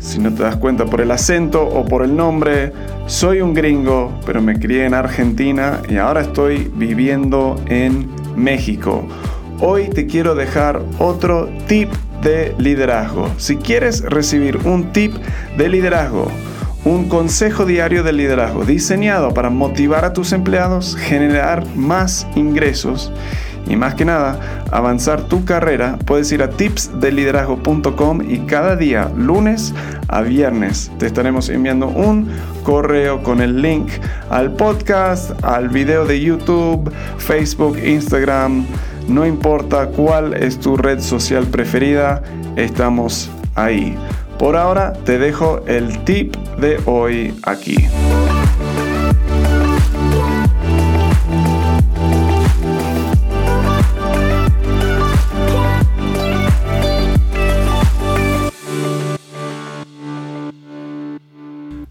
Si no te das cuenta por el acento o por el nombre, soy un gringo, pero me crié en Argentina y ahora estoy viviendo en México. Hoy te quiero dejar otro tip de liderazgo. Si quieres recibir un tip de liderazgo, un consejo diario de liderazgo diseñado para motivar a tus empleados, generar más ingresos y más que nada avanzar tu carrera, puedes ir a tipsdeliderazgo.com y cada día, lunes a viernes, te estaremos enviando un correo con el link al podcast, al video de YouTube, Facebook, Instagram. No importa cuál es tu red social preferida, estamos ahí. Por ahora te dejo el tip de hoy aquí.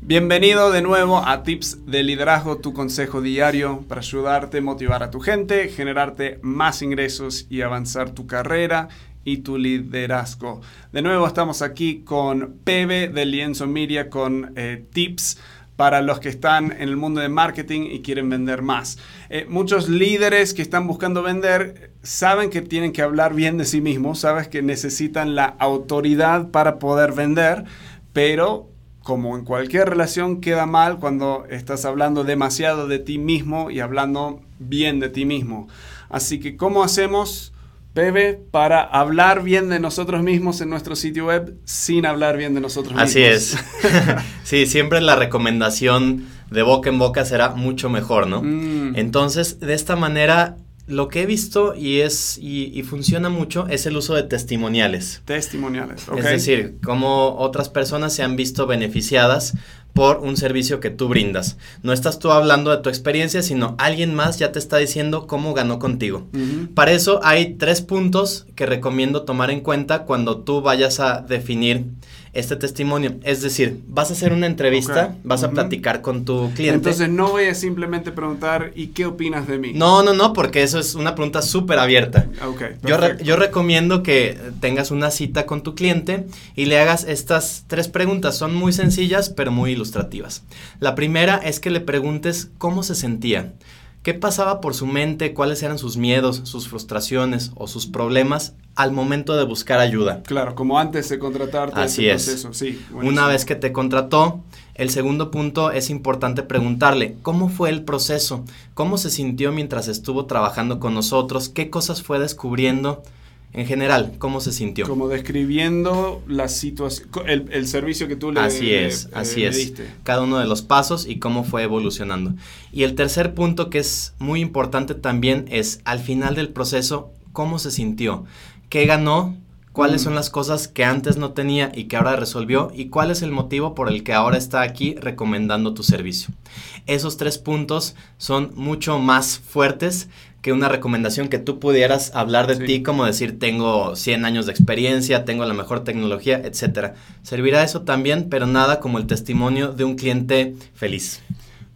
Bienvenido de nuevo a Tips de Liderazgo, tu consejo diario para ayudarte, motivar a tu gente, generarte más ingresos y avanzar tu carrera y tu liderazgo. De nuevo estamos aquí con Pebe de Lienzo Media con eh, tips para los que están en el mundo de marketing y quieren vender más. Eh, muchos líderes que están buscando vender saben que tienen que hablar bien de sí mismos, sabes que necesitan la autoridad para poder vender, pero como en cualquier relación, queda mal cuando estás hablando demasiado de ti mismo y hablando bien de ti mismo. Así que, ¿cómo hacemos, Bebe, para hablar bien de nosotros mismos en nuestro sitio web sin hablar bien de nosotros mismos? Así es. sí, siempre la recomendación de boca en boca será mucho mejor, ¿no? Mm. Entonces, de esta manera lo que he visto y es y, funciona mucho es el uso de testimoniales. Testimoniales, ok. Es decir, cómo otras personas se han visto beneficiadas por un servicio que tú brindas. No estás tú hablando de tu experiencia, sino alguien más ya te está diciendo cómo ganó contigo. Para eso hay tres puntos que recomiendo tomar en cuenta cuando tú vayas a definir este testimonio. Es decir, vas a hacer una entrevista, vas a platicar con tu cliente. Entonces no voy a simplemente preguntar, ¿y qué opinas de mí? No, no, no, porque eso es una pregunta súper abierta. Okay, yo, yo recomiendo que tengas una cita con tu cliente y le hagas estas tres preguntas. Son muy sencillas, pero muy ilustrativas. La primera es que le preguntes cómo se sentía. ¿Qué pasaba por su mente? ¿Cuáles eran sus miedos, sus frustraciones o sus problemas al momento de buscar ayuda? Claro, como antes de contratarte. Así es. Sí, Una vez que te contrató, el segundo punto es importante preguntarle cómo fue el proceso, cómo se sintió mientras estuvo trabajando con nosotros, qué cosas fue descubriendo en general, ¿cómo se sintió? Como describiendo la situación, el, servicio que tú le Así es, así es. Cada uno de los pasos y cómo fue evolucionando. Y el tercer punto que es muy importante también es al final del proceso, ¿cómo se sintió? ¿Qué ganó? ¿Cuáles mm. son las cosas que antes no tenía y que ahora resolvió? ¿Y cuál es el motivo por el que ahora está aquí recomendando tu servicio? Esos tres puntos son mucho más fuertes que una recomendación que tú pudieras hablar de ti, como decir, tengo 100 años de experiencia, tengo la mejor tecnología, etcétera. Servirá eso también, pero nada como el testimonio de un cliente feliz.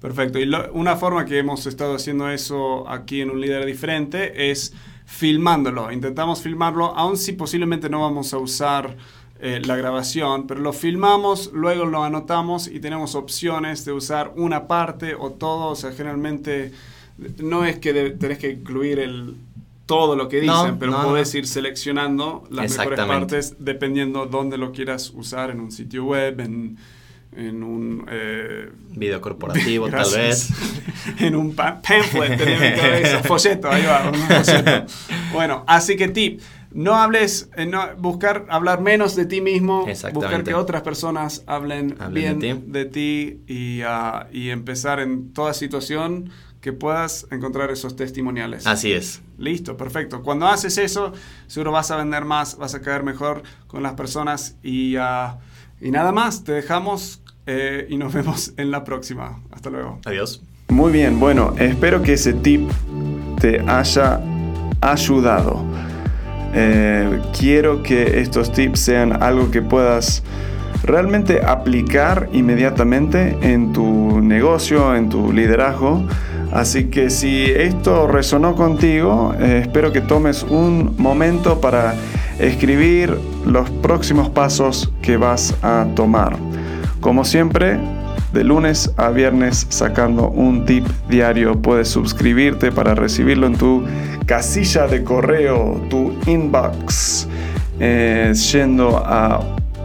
Perfecto. Y una forma que hemos estado haciendo eso aquí en un líder diferente es filmándolo. Intentamos filmarlo, aun si posiblemente no vamos a usar eh, la grabación, pero lo filmamos, luego lo anotamos y tenemos opciones de usar una parte o todo, o sea, generalmente no es que tenés que incluir el, todo lo que dicen, pero puedes ir seleccionando las mejores partes dependiendo dónde lo quieras usar en un sitio web, en, en un... Eh, Video corporativo, tal vez. en un pamphlet, tenía mi cabeza, folleto, ahí va, un folleto. Bueno, así que tip, no hables, eh, no, buscar hablar menos de ti mismo, buscar que otras personas hablen, bien de ti, y, uh, y empezar en toda situación que puedas encontrar esos testimoniales. Así es. Listo, perfecto. Cuando haces eso, seguro vas a vender más, vas a caer mejor con las personas y, ah, y nada más, te dejamos eh, y nos vemos en la próxima. Hasta luego. Adiós. Muy bien, bueno, espero que ese tip te haya ayudado. Eh, quiero que estos tips sean algo que puedas realmente aplicar inmediatamente en tu negocio, en tu liderazgo. Así que si esto resonó contigo, eh, espero que tomes un momento para escribir los próximos pasos que vas a tomar. Como siempre, de lunes a viernes sacando un tip diario. Puedes suscribirte para recibirlo en tu casilla de correo, tu inbox, eh, yendo a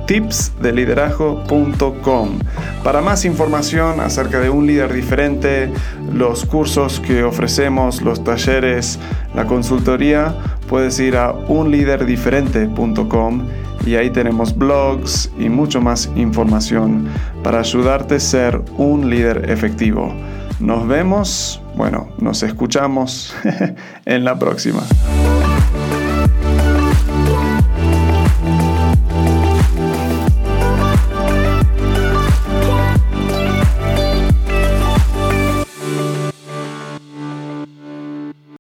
tipsdeliderazgo.com. Para más información acerca de un líder diferente, los cursos que ofrecemos, los talleres, la consultoría, puedes ir a unliderdiferente.com y ahí tenemos blogs y mucho más información para ayudarte a ser un líder efectivo. Nos vemos, bueno, nos escuchamos en la próxima.